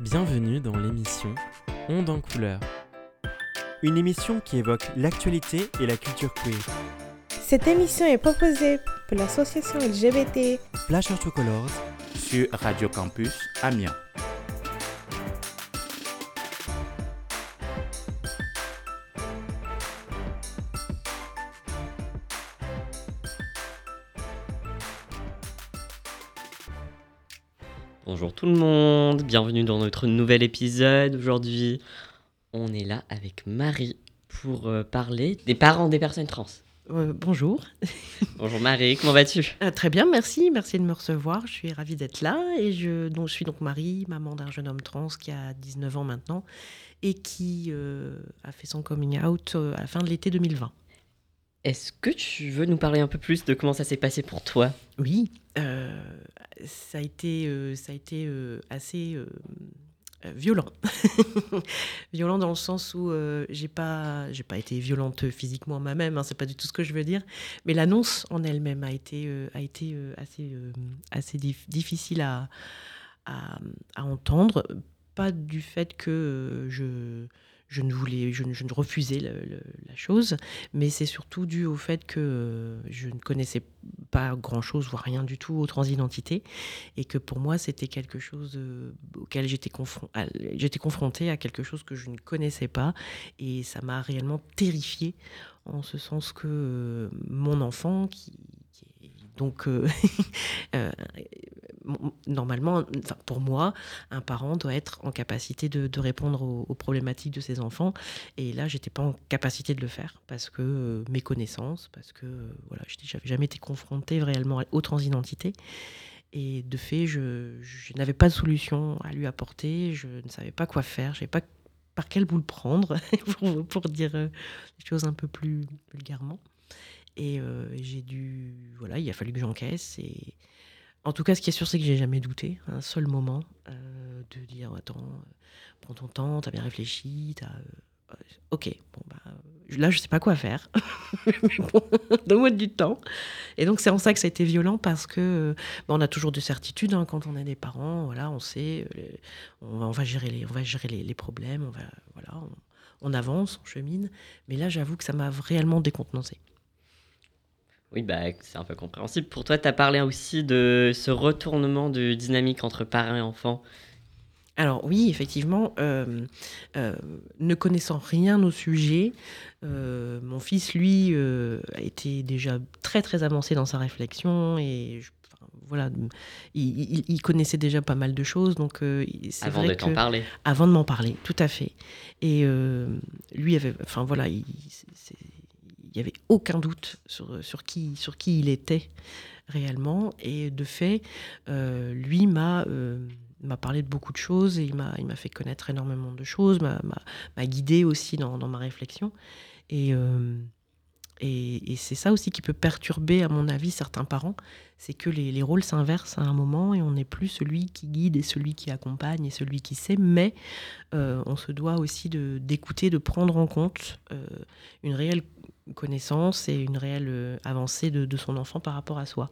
Bienvenue dans l'émission Onde en couleur. Une émission qui évoque l'actualité et la culture queer. Cette émission est proposée pour l'association LGBT Flash Colors sur Radio Campus Amiens. Bienvenue dans notre nouvel épisode. Aujourd'hui, on est là avec Marie pour euh, parler des parents des personnes trans. Euh, bonjour. Bonjour Marie, comment vas-tu? Euh, très bien, merci. Merci de me recevoir. Je suis ravie d'être là. Et je, donc, je suis donc Marie, maman d'un jeune homme trans qui a 19 ans maintenant et qui euh, a fait son coming out à la fin de l'été 2020. Est-ce que tu veux nous parler un peu plus de comment ça s'est passé pour toi? Oui, euh, ça a été, euh, euh, assez euh, violent. violent dans le sens où j'ai pas, pas été violente physiquement moi-même, hein, c'est pas du tout ce que je veux dire, mais l'annonce en elle-même a été, assez, assez dif- difficile à, entendre. Pas du fait que je, je ne voulais, je, ne- refusais la chose, mais c'est surtout dû au fait que euh, je ne connaissais pas grand-chose, voire rien du tout aux transidentités, et que pour moi c'était quelque chose euh, auquel j'étais confron- confrontée à quelque chose que je ne connaissais pas, et ça m'a réellement terrifiée, en ce sens que euh, mon enfant, qui, donc normalement, pour moi, un parent doit être en capacité de, répondre aux, problématiques de ses enfants. Et là, j'étais pas en capacité de le faire parce que euh, mes connaissances, parce que euh, voilà, j'avais jamais été confrontée réellement aux transidentités. Et de fait, je, n'avais pas de solution à lui apporter. Je ne savais pas quoi faire. Je savais pas par quel bout le prendre pour, pour dire euh, les choses un peu plus vulgairement. Et euh, j'ai dû, voilà, il a fallu que j'encaisse. Et en tout cas, ce qui est sûr, c'est que j'ai jamais douté un seul moment euh, de dire attends, euh, prends ton temps, t'as bien réfléchi, t'as, euh, ok, bon bah là je sais pas quoi faire, mais bon, donne-moi du temps. Et donc c'est en ça que ça a été violent parce que bah, on a toujours de certitudes hein, quand on a des parents, on sait, on, va, on gérer les, problèmes, on va, voilà, on, on avance, on chemine. Mais là, j'avoue que ça m'a réellement décontenancé. Oui, bah, c'est un peu compréhensible. Pour toi, tu as parlé aussi de ce retournement de dynamique entre parents et enfants. Alors oui, effectivement, euh, euh, ne connaissant rien au sujet, euh, mon fils, lui, a été déjà très très avancé dans sa réflexion et je- enfin, voilà, il, il- il connaissait déjà pas mal de choses, donc Avant vrai de t'en parler. avant de m'en parler, tout à fait. Et lui avait, enfin voilà, il y avait aucun doute sur, sur qui sur qui il était réellement. Et de fait, euh, lui m'a euh, m'a parlé de beaucoup de choses et il m'a il fait connaître énormément de choses, m'a guidé aussi dans, dans ma réflexion. Et euh, et, et c'est ça aussi qui peut perturber, à mon avis, certains parents, c'est que les, les rôles s'inversent à un moment et on n'est plus celui qui guide et celui qui accompagne et celui qui sait, mais on se doit aussi de- d'écouter, de, prendre en compte une réelle connaissance et une réelle euh, avancée de, de son enfant par rapport à soi.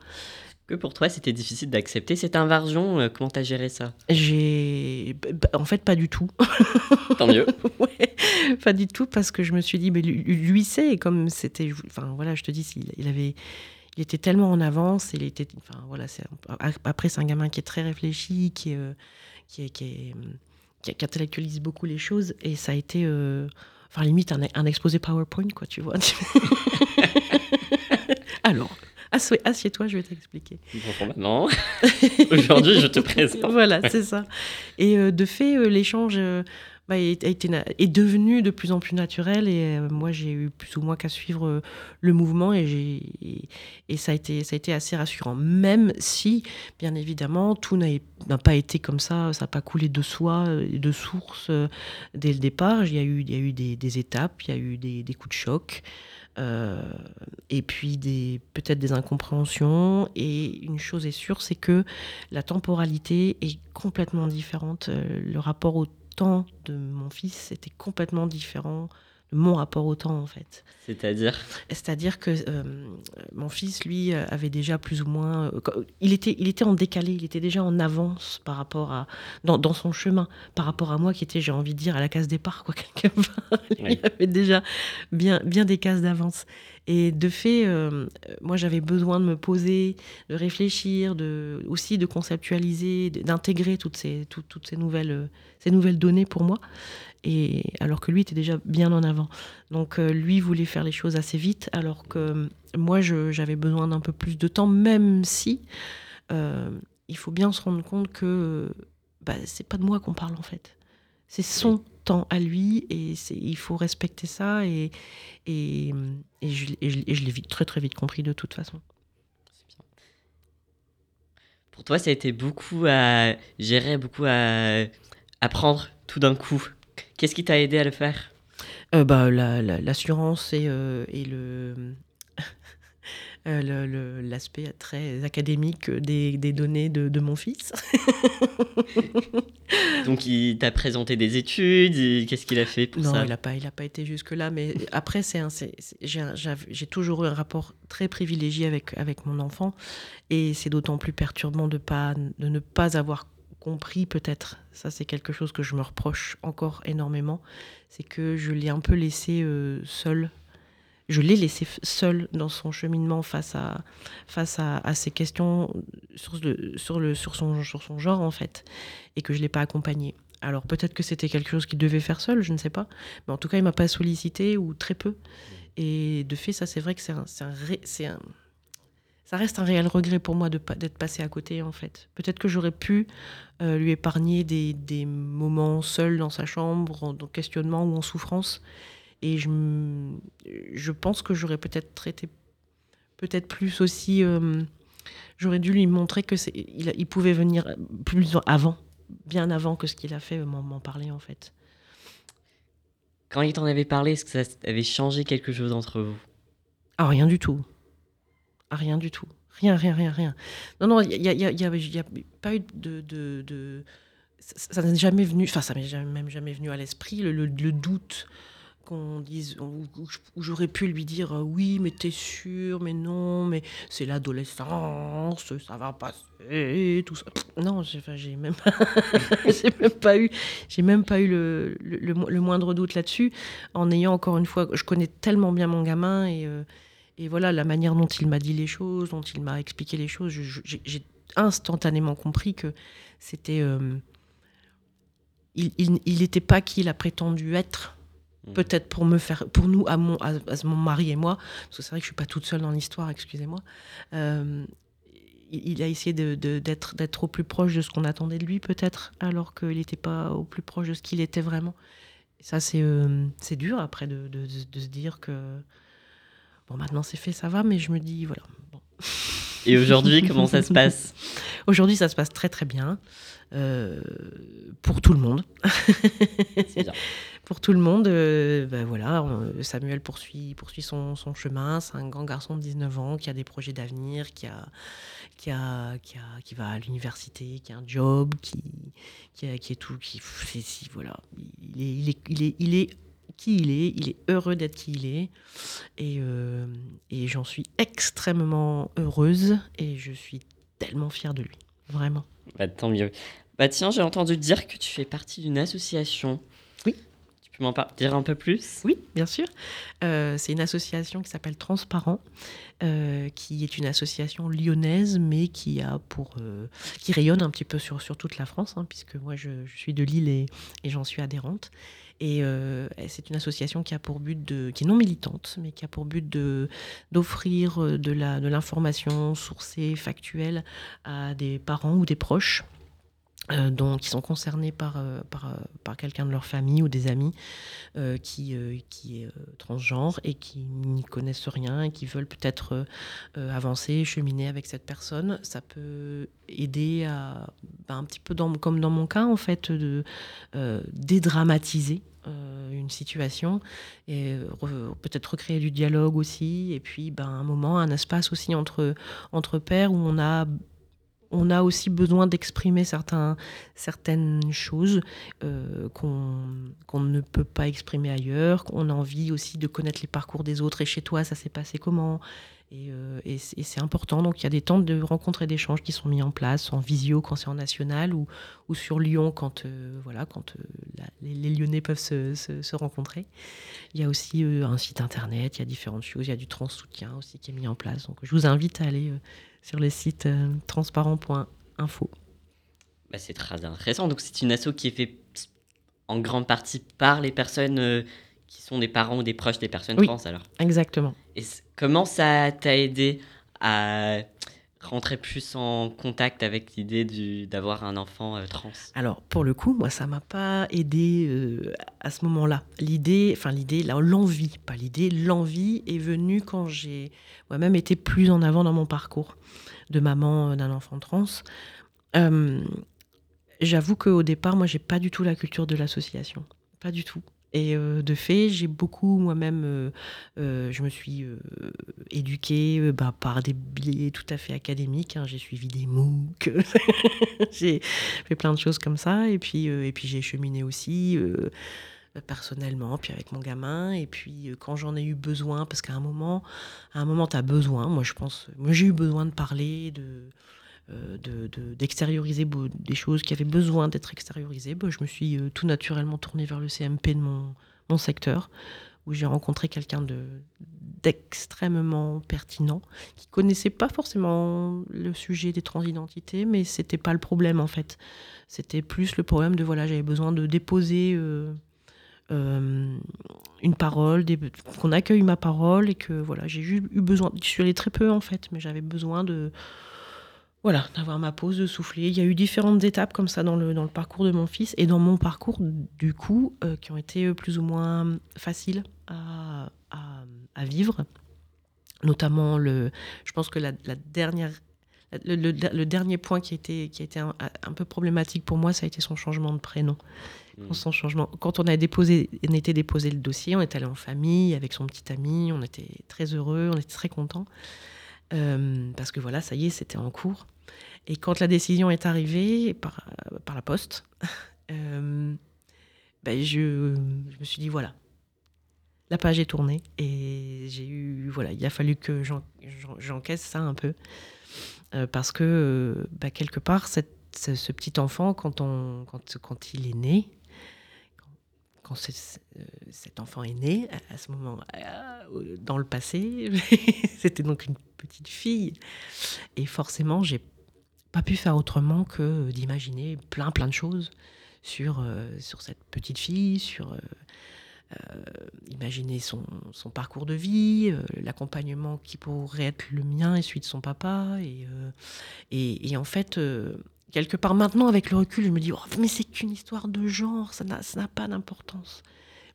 Que pour toi, c'était difficile d'accepter cette inversion euh, Comment tu as géré ça? J'ai, b- b- en fait, pas du tout. Tant mieux. Ouais, pas du tout parce que je me suis dit mais lui, lui sait et comme c'était enfin voilà je te dis il, avait il était tellement en avance il était enfin voilà c'est après c'est un gamin qui est très réfléchi qui est, euh, qui est, qui, est, qui, qui intellectualise beaucoup les choses et ça a été euh, enfin limite un, un exposé PowerPoint quoi tu vois alors assieds- assieds-toi je vais t'expliquer Bonjour maman. Aujourd'hui, je te présente. voilà, c'est ça. Et euh, de fait, euh, l'échange euh, bah, est, na- est devenu de plus en plus naturel. Et euh, moi, j'ai eu plus ou moins qu'à suivre euh, le mouvement et, et, et ça, a été, ça a été assez rassurant. Même si, bien évidemment, tout n'a, pas été comme ça, ça n'a pas coulé de soi, euh, de source dès le départ. Il y a eu, il y a eu des, étapes, il y a eu des, coups de choc. et puis des peut-être des incompréhensions et une chose est sûre c'est que la temporalité est complètement différente. Le rapport au temps de mon fils était complètement différent de mon rapport au temps en fait. C'est-à-dire C'est-à-dire que euh, mon fils, lui, euh, avait déjà plus ou moins. euh, il, était, il était en décalé, il était déjà en avance par rapport à. dans, dans son chemin, par rapport à moi qui était, j'ai envie de dire, à la case départ, quoi, quelque part. Oui. Il avait déjà bien, bien des cases d'avance. Et de fait, euh, moi, j'avais besoin de me poser, de réfléchir, de, aussi de conceptualiser, d'intégrer toutes ces, tout- toutes ces nouvelles, euh, ces nouvelles données pour moi. Et alors que lui était déjà bien en avant. Donc euh, lui voulait faire les choses assez vite, alors que moi j'avais besoin d'un peu plus de temps, même si il faut bien se rendre compte que bah, c'est pas de moi qu'on parle en fait. C'est son temps à lui et c'est- il faut respecter ça et, et, et je, et je- l'ai vite- très très vite compris de toute façon. Bien. Pour toi, ça a été beaucoup à gérer, beaucoup à apprendre tout d'un coup. Qu'est-ce qui t'a aidé à le faire? Euh, bah, la- la- L'assurance et, euh, et le euh, l'aspect très académique des, des données de, de mon fils. Donc, il t'a présenté des études, qu'est-ce qu'il a fait pour Non, ça il n'a pas, il a pas été jusque-là. Mais après, j'ai toujours eu un rapport très privilégié avec, avec mon enfant. Et c'est d'autant plus perturbant de, pas, de ne pas avoir compris, peut-être. Ça, c'est quelque chose que je me reproche encore énormément. C'est que je l'ai un peu laissé euh, seul. Je l'ai laissé seul dans son cheminement face à, face à, ces questions sur, le, sur, son, sur son genre, en fait. Et que je ne l'ai pas accompagné. Alors peut-être que c'était quelque chose qu'il devait faire seul, je ne sais pas. Mais en tout cas, il m'a pas sollicité ou très peu. Et de fait, ça, c'est vrai que c'est un, un un- ça reste un réel regret pour moi d'être passé à côté, en fait. Peut-être que j'aurais pu euh, lui épargner des, des moments seuls dans sa chambre, en questionnement ou en souffrance. Et je, je pense que j'aurais peut-être traité peut-être plus aussi. euh, j'aurais dû lui montrer que c'est, il, il pouvait venir plus avant, bien avant que ce qu'il a fait, m'en m'en parler en fait. Quand il t'en avait parlé, est-ce que ça avait changé quelque chose entre vous? Ah, rien du tout. Ah, rien du tout. Rien, rien, rien, rien. Non, non, il n'y a, y a- y a- y a pas eu de. de, de- ça n'est jamais venu, enfin, ça m'est même jamais venu à l'esprit, le, le- le doute qu'on dise, où, j'aurais pu lui dire euh, oui, mais t'es sûr, mais non, mais c'est l'adolescence, ça va passer, tout ça. Non, j'ai même, même pas eu, même pas eu le, le, le mo- le moindre doute là-dessus, en ayant encore une fois, je connais tellement bien mon gamin et, euh, et voilà la manière dont il m'a dit les choses, dont il m'a expliqué les choses, j'ai instantanément compris que c'était, euh, il, il, il n'était pas qui il a prétendu être. Peut-être pour me faire pour nous à mon mari et moi parce que c'est vrai que je suis pas toute seule dans l'histoire excusez-moi. Euh, il, a essayé d'être au plus proche de ce qu'on attendait de lui peut-être alors qu'il n'était pas au plus proche de ce qu'il était vraiment. Ça c'est euh, c'est dur après de- de se dire que bon maintenant c'est fait ça va mais je me dis voilà bon. Et aujourd'hui, comment ça se passe? Aujourd'hui ça se passe très très bien euh, pour tout le monde bien. pour tout le monde, euh, ben voilà, Samuel poursuit, poursuit son, son chemin. C'est un grand garçon de 19 ans qui a des projets d'avenir, qui, a, qui, a, qui, a, qui va à l'université, qui a un job, qui, qui, a- qui est tout. Qui, voilà, il est, il, est, il, est, il est qui il est, il est heureux d'être qui il est. Et, euh, et j'en suis extrêmement heureuse et je suis tellement fière de lui, vraiment. Bah, tant mieux. Bah tiens, j'ai entendu dire que tu fais partie d'une association. Oui. Tu peux m'en dire un peu plus? Oui, bien sûr. Euh, c'est une association qui s'appelle Transparent, euh, qui est une association lyonnaise, mais qui a pour euh, qui rayonne un petit peu sur, sur toute la France, hein, puisque moi je, je suis de Lille et, et j'en suis adhérente. Et euh, c'est une association qui a pour but de, qui est non militante, mais qui a pour but d'offrir euh, de de l'information sourcée, factuelle, à des parents ou des proches. Euh, dont, qui sont concernés par, euh, par, euh, par quelqu'un de leur famille ou des amis euh, qui, qui est transgenre et qui n'y connaissent rien et qui veulent peut-être avancer, cheminer avec cette personne. Ça peut aider à, bah, un petit peu comme dans mon cas, en fait, de dédramatiser une situation et re- peut-être recréer du dialogue aussi. Et puis, ben, un moment, un espace aussi entre, entre pairs où on a on a aussi besoin d'exprimer certaines choses euh, qu'on qu'on ne peut pas exprimer ailleurs. On a envie aussi de connaître les parcours des autres. Et chez toi, ça s'est passé comment? Et, euh, et c'est important. Donc, il y a des temps de rencontres et d'échanges qui sont mis en place en visio quand c'est en national ou, sur Lyon quand, euh, les, Lyonnais peuvent se, se- rencontrer. Il y a aussi un site internet, il y a différentes choses. Il y a du trans-soutien aussi qui est mis en place. Donc, je vous invite à aller sur le site euh, transparent.info. Bah, c'est très intéressant. Donc, c'est une asso qui est faite en grande partie par les personnes euh, qui sont des parents ou des proches des personnes Oui. trans, alors. Exactement. Et comment ça t'a aidé à rentrer plus en contact avec l'idée d'avoir un enfant euh, trans Alors, pour le coup, moi, ça m'a pas aidé euh, à ce moment-là. L'idée, enfin l'idée, l'envie, pas l'idée, l'envie est venue quand j'ai moi-même été plus en avant dans mon parcours de maman euh, d'un enfant trans. Euh, J'avoue qu'au départ, moi, j'ai pas du tout la culture de l'association, pas du tout. Et euh, de fait, j'ai beaucoup moi-même, euh, euh, je me suis éduquée bah, par des biais tout à fait académiques. hein. J'ai suivi des MOOC, j'ai fait plein de choses comme ça. Et puis, et puis j'ai cheminé aussi personnellement, puis avec mon gamin. Et puis quand j'en ai eu besoin, parce qu'à un moment, à un moment, tu as besoin. Moi, je pense, moi, j'ai eu besoin de parler, de euh, de- de- d'extérioriser beau- des choses qui avaient besoin d'être extériorisées. Bah, je me suis euh, tout naturellement tournée vers le CMP de mon, secteur, où j'ai rencontré quelqu'un de d'extrêmement pertinent, qui connaissait pas forcément le sujet des transidentités, mais c'était pas le problème en fait. C'était plus le problème de voilà, j'avais besoin de déposer euh, une parole, qu'on accueille ma parole et que voilà, j'ai juste eu besoin. Je suis allée très peu en fait, mais j'avais besoin de voilà, d'avoir ma pause, de souffler. Il y a eu différentes étapes comme ça dans le, dans le parcours de mon fils et dans mon parcours, du coup, euh, qui ont été euh, plus ou moins faciles à, à- à vivre. Notamment, le, je pense que la, la dernière, le, le- le dernier point qui a été, qui a été un, un peu problématique pour moi, ça a été son changement de prénom. Mm. Quand, son changement, quand on a déposé, on était déposé le dossier, on est allé en famille avec son petit ami, on était très heureux, on était très contents. Euh, parce que voilà, ça y est, c'était en cours. Et quand la décision est arrivée par, par la poste, euh, ben je, me suis dit voilà, la page est tournée et j'ai eu voilà, il a fallu que j'en- j'en- j'encaisse ça un peu Euh, parce que euh, ben, quelque part ce, petit enfant quand il est né, quand euh, cet enfant est né à, ce moment euh, dans le passé, c'était donc une petite fille et forcément j'ai pas pu faire autrement que d'imaginer plein plein de choses sur, euh, sur cette petite fille, sur imaginer son, son parcours de vie, l'accompagnement qui pourrait être le mien et celui de son papa. Et, et, en fait, quelque part maintenant, avec le recul, je me dis, Oh, mais c'est qu'une histoire de genre, ça n'a pas d'importance.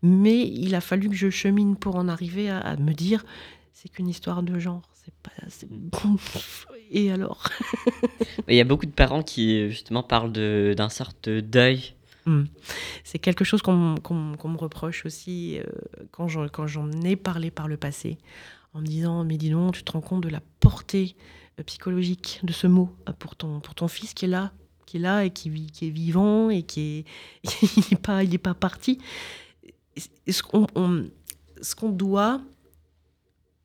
Mais il a fallu que je chemine pour en arriver à, à me dire, c'est qu'une histoire de genre. C'est pas. Et alors? Il y a beaucoup de parents qui, justement, parlent de- d'un sorte de deuil. C'est quelque chose qu'on qu'on me reproche aussi euh, quand j'en quand j'en ai parlé par le passé, en me disant Mais dis donc, tu te rends compte de la portée psychologique de ce mot euh, pour ton, pour ton fils qui est là, qui est là et qui, vit- qui est vivant et qui est. il n'est pas, il est pas parti. Et ce qu'on doit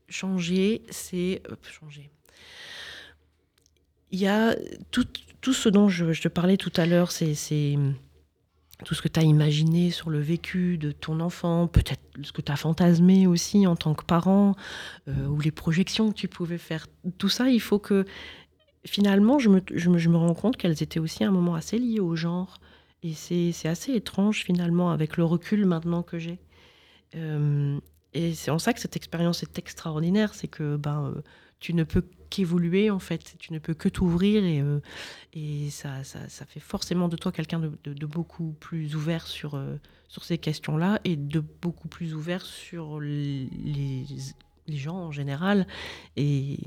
changer, c'est. euh, changer. Il y a tout, tout ce dont je, te parlais tout à l'heure, c'est. c'est tout ce que tu as imaginé sur le vécu de ton enfant, peut-être ce que tu as fantasmé aussi en tant que parent, euh, ou les projections que tu pouvais faire, tout ça, il faut que finalement, je me, je me, je me rends compte qu'elles étaient aussi un moment assez liées au genre. Et c'est c'est assez étrange finalement avec le recul maintenant que j'ai. Euh, et c'est en ça que cette expérience est extraordinaire, c'est que ben, euh, tu ne peux qu'évoluer en fait, tu ne peux que t'ouvrir et, euh, ça, ça, fait forcément de toi quelqu'un de, beaucoup plus ouvert sur, euh, sur ces questions-là et de beaucoup plus ouvert sur les, les gens en général. Et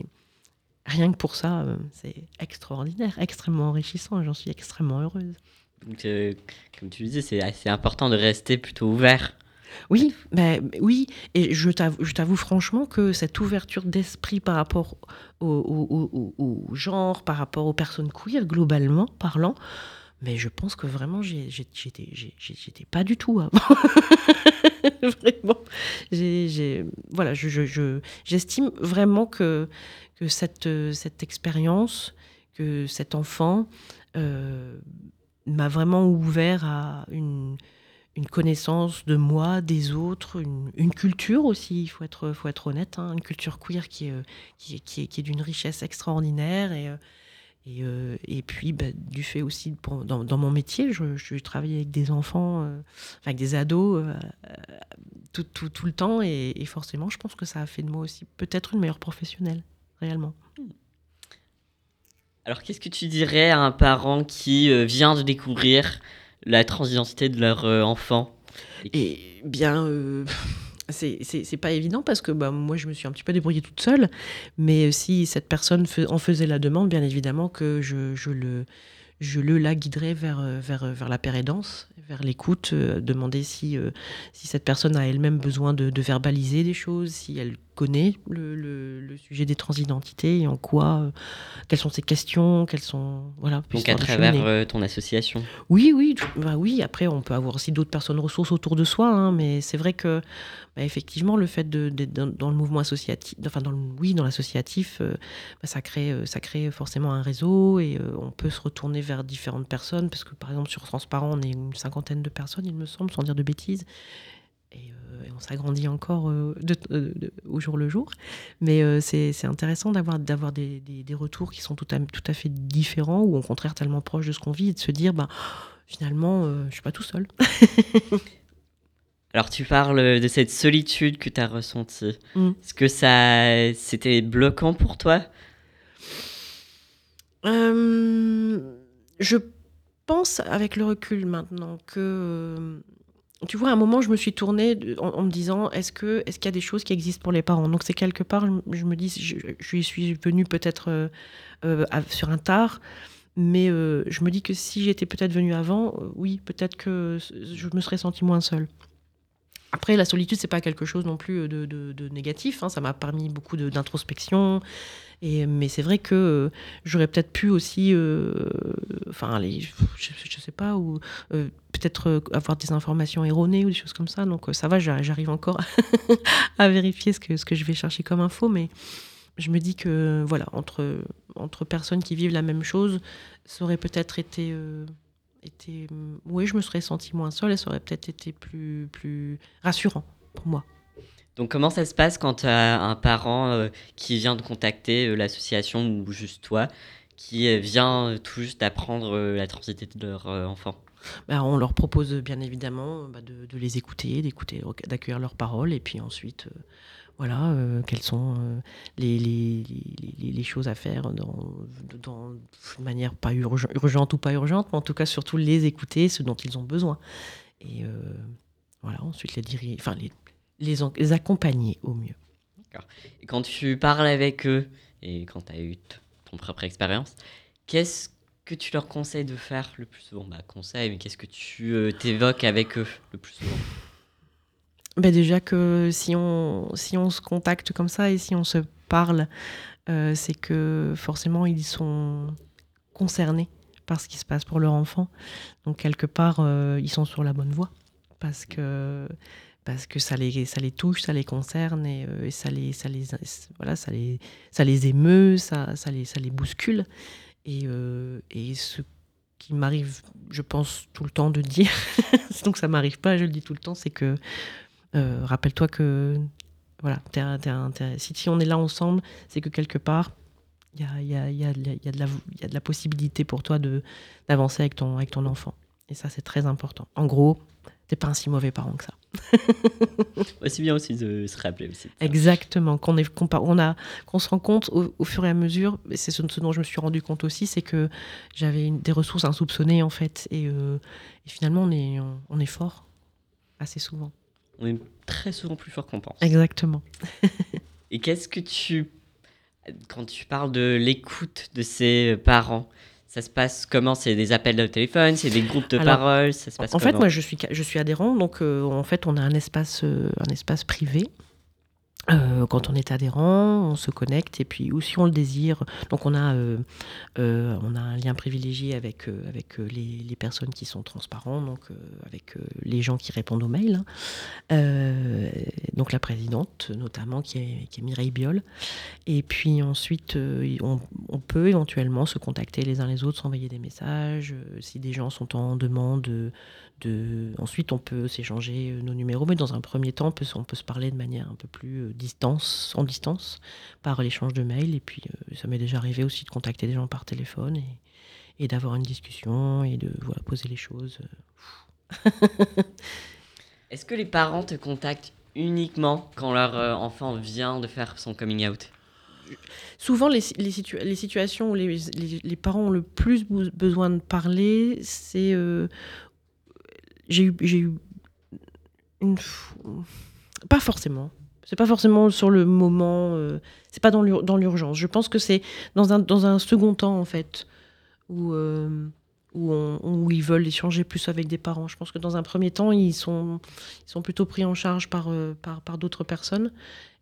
rien que pour ça, c'est extraordinaire, extrêmement enrichissant et j'en suis extrêmement heureuse. Donc, comme tu le dis, c'est important de rester plutôt ouvert Oui, bah, oui, et je t'avoue, franchement que cette ouverture d'esprit par rapport au, genre, par rapport aux personnes queer, globalement parlant, mais je pense que vraiment, j'étais pas du tout avant. vraiment. Voilà, je- je- je- j'estime vraiment que, cette expérience, que cet enfant euh, m'a vraiment ouvert à une une connaissance de moi, des autres, une, culture aussi, il faut être, faut être honnête, hein, une culture queer qui est, euh, qui est, qui est, d'une richesse extraordinaire. Et, euh, et, euh, et puis, bah, du fait aussi, dans, dans mon métier, je, travaille avec des enfants, avec des ados tout, tout, tout le temps. Et, forcément, je pense que ça a fait de moi aussi peut-être une meilleure professionnelle, réellement. Alors, qu'est-ce que tu dirais à un parent qui vient de découvrir la transidentité de leur euh, enfant Et bien, euh, c'est pas évident parce que bah, moi, je me suis un petit peu débrouillée toute seule. Mais si cette personne en faisait la demande, bien évidemment que je, je le, je le la guiderais vers, euh, vers, euh, vers la pérédance, vers l'écoute, euh, demander si, euh, si cette personne a elle-même besoin de, de verbaliser des choses, si elle connaît le, le- le sujet des transidentités et en quoi, euh, quelles sont ses questions, quelles sont. Voilà, Donc, à travers ton association Oui, oui, bah oui. Après, on peut avoir aussi d'autres personnes ressources autour de soi, hein, mais c'est vrai que, bah, effectivement, le fait d'être dans, dans le mouvement associatif, enfin, dans le, oui, dans l'associatif, bah, ça crée, ça crée forcément un réseau et on peut se retourner vers différentes personnes parce que, par exemple, sur Transparent, on est une cinquantaine de personnes, il me semble, sans dire de bêtises. Et, euh, et on s'agrandit encore euh, de- de- de- au jour le jour. Mais euh, c'est intéressant d'avoir des, des- des retours qui sont tout à, tout à fait différents ou au contraire tellement proches de ce qu'on vit et de se dire, bah, finalement, euh, je suis pas tout seul. Alors, tu parles de cette solitude que tu as ressentie. Mm. Est-ce que ça, c'était bloquant pour toi? Euh, je pense avec le recul maintenant que euh, tu vois à un moment je me suis tournée en, me disant est-ce que est-ce qu'il y a des choses qui existent pour les parents? Donc c'est quelque part je, me- dis je, suis venue peut-être euh, euh, sur un tard mais je me dis que si j'étais peut-être venue avant oui peut-être que je me serais sentie moins seule après, la solitude, c'est pas quelque chose non plus de, négatif. hein. Ça m'a permis beaucoup d'introspection. Mais c'est vrai que euh, j'aurais peut-être pu aussi, euh, enfin, je, je sais pas, ou euh, peut-être avoir des informations erronées ou des choses comme ça. Donc ça va, j'a- j'arrive encore à vérifier ce que, je vais chercher comme info. Mais je me dis que, voilà, entre, personnes qui vivent la même chose, ça aurait peut-être été. oui, je me serais sentie moins seule et ça aurait peut-être été plus rassurant pour moi. Donc, comment ça se passe quand tu as un parent euh, qui vient de contacter euh, l'association ou juste toi, qui euh, vient tout juste d'apprendre euh, la transidentité de leur enfant? Ben, on leur propose bien évidemment bah, de, les écouter, d'écouter, d'accueillir leurs paroles, et puis ensuite, voilà, quelles sont les, choses à faire dans, de manière pas urgen- urgente ou pas urgente, mais en tout cas surtout les écouter, ce dont ils ont besoin. Et voilà, ensuite les diriger, les, les, accompagner au mieux. Et quand tu parles avec eux, et quand tu as eu ton propre expérience, qu'est-ce que tu leur conseilles de faire le plus souvent? Bah, conseil, mais qu'est-ce que tu euh, t'évoques avec eux le plus souvent? Ben déjà que si on, si on se contacte comme ça et si on se parle, euh, c'est que forcément ils sont concernés par ce qui se passe pour leur enfant. Donc quelque part, euh, ils sont sur la bonne voie parce que parce que ça les, ça les touche, ça les concerne et, euh, et ça les, ça les, voilà, ça les, ça les émeut, ça, ça les, ça les bouscule. Et, euh, et ce qui m'arrive, je pense tout le temps de dire, donc ça m'arrive pas, je le dis tout le temps, c'est que euh, rappelle-toi que voilà, si, on est là ensemble, c'est que quelque part, il y y, y, y, a de la- possibilité pour toi d'avancer avec ton, avec ton enfant. Et ça, c'est très important. En gros, t'es pas un si mauvais parent que ça. Ouais, C'est bien aussi de se rappeler aussi. Exactement. Qu'on on a, se rend compte au, au fur et à mesure, c'est ce, ce dont je me suis rendu compte aussi, c'est que j'avais des ressources insoupçonnées en fait. Et, euh, et finalement, on est, on, on est fort assez souvent. On est très souvent plus fort qu'on pense. Exactement. Et qu'est-ce que tu. Quand tu parles de l'écoute de ses parents, Ça se passe comment? C'est des appels de téléphone? C'est des groupes de Alors, parole? Ça se passe En fait, moi, je suis, je suis adhérent, donc euh, en fait, on a un espace, euh, un espace privé. Euh, quand on est adhérent, on se connecte et puis ou si on le désire, donc on a, euh, euh, on a un lien privilégié avec, avec les, personnes qui sont transparents, donc avec les gens qui répondent aux mails. hein. Donc la présidente notamment qui est, qui est Mireille Biol. Et puis ensuite, on, peut éventuellement se contacter les uns les autres, s'envoyer des messages, si des gens sont en demande de, Ensuite, on peut s'échanger nos numéros, mais dans un premier temps, on peut, se- parler de manière un peu plus distance, en distance, par l'échange de mails. Et puis, euh, ça m'est déjà arrivé aussi de contacter des gens par téléphone et, et d'avoir une discussion et de voilà, poser les choses. Est-ce que les parents te contactent uniquement quand leur euh, enfant vient de faire son coming out? Souvent, les, les, situa- les situations où les, parents ont le plus besoin de parler, c'est. euh, j'ai eu, eu une. Pas forcément. C'est pas forcément sur le moment. euh, c'est pas dans l'ur- dans l'urgence. Je pense que c'est dans un, dans un second temps, en fait, où, euh, où, ils veulent échanger plus avec des parents. Je pense que dans un premier temps, ils sont, ils sont plutôt pris en charge par, euh, par, d'autres personnes.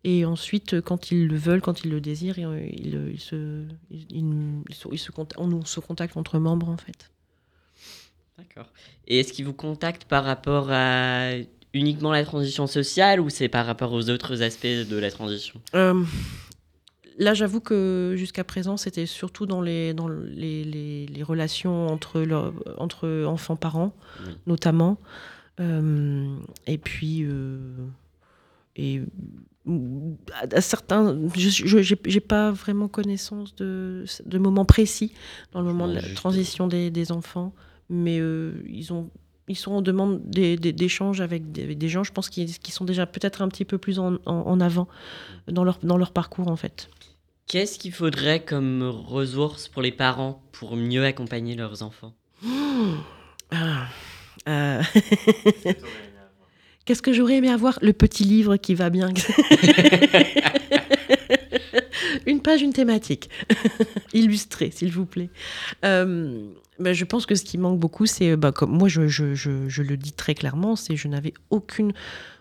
Et ensuite, euh, quand ils le veulent, quand ils le désirent, euh, ils, se, ils, se- ils se on on se contacte entre membres, en fait. D'accord. Et est-ce qu'ils vous contactent par rapport à uniquement la transition sociale ou c'est par rapport aux autres aspects de la transition Euh, là, j'avoue que jusqu'à présent, c'était surtout dans les, dans les, les- les relations entre, leur- entre enfants-parents, Oui. notamment. Euh, et puis. euh, et à, à certains. Je n'ai pas vraiment connaissance de, de moments précis dans le moment de la transition des, des enfants, mais ils ont. Ils sont en demande d'échanges avec, des- avec des gens, je pense, qui, qui sont déjà peut-être un petit peu plus en, en- en avant dans leur, dans leur parcours, en fait. Qu'est-ce qu'il faudrait comme ressources pour les parents pour mieux accompagner leurs enfants? Ah, euh, Qu'est-ce que j'aurais aimé avoir? Le petit livre qui va bien. une page, une thématique. Illustrée, s'il vous plaît. Euh, ben, je pense que ce qui manque beaucoup, c'est, bah, comme moi je, le dis très clairement, c'est je n'avais aucune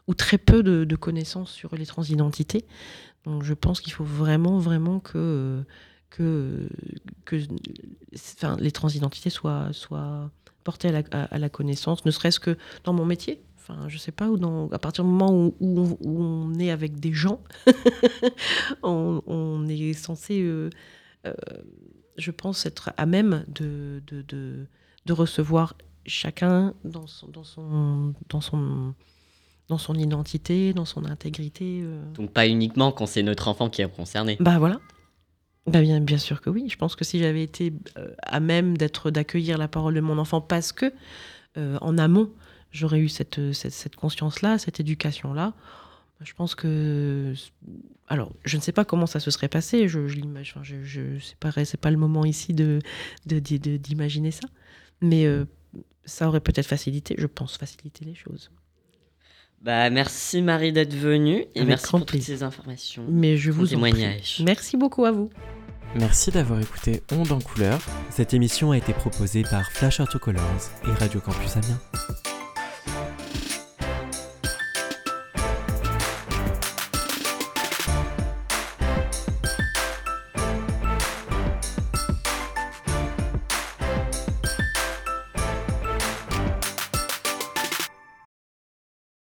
ou très peu de, connaissances sur les transidentités. Donc je pense qu'il faut vraiment, vraiment que, que, que enfin, les transidentités soient, portées à la, connaissance, ne serait-ce que dans mon métier. Enfin, je sais pas, ou à partir du moment où, on, est avec des gens, on, est censé, euh, euh, je pense, être à même de, de, de, de recevoir chacun dans son, dans son, dans son, dans son identité, dans son intégrité. euh. Donc pas uniquement quand c'est notre enfant qui est concerné. Bah voilà. Bah bien, bien sûr que oui. Je pense que si j'avais été euh, à même d'être d'accueillir la parole de mon enfant parce que euh, en amont j'aurais eu cette, cette, cette conscience-là, cette éducation-là, bah, je pense que alors je ne sais pas comment ça se serait passé. Je, je l'imagine. Enfin, je, je c'est pas c'est pas le moment ici de de- de- de- d'imaginer ça, mais euh, ça aurait peut-être facilité, je pense, faciliter les choses. Bah merci Marie d'être venue et Avec merci pour toutes ces informations. Mais je vous en prie. témoignage. Merci beaucoup à vous. Merci d'avoir écouté Onde en couleur. Cette émission a été proposée par Flash Autocolors et Radio Campus Amiens.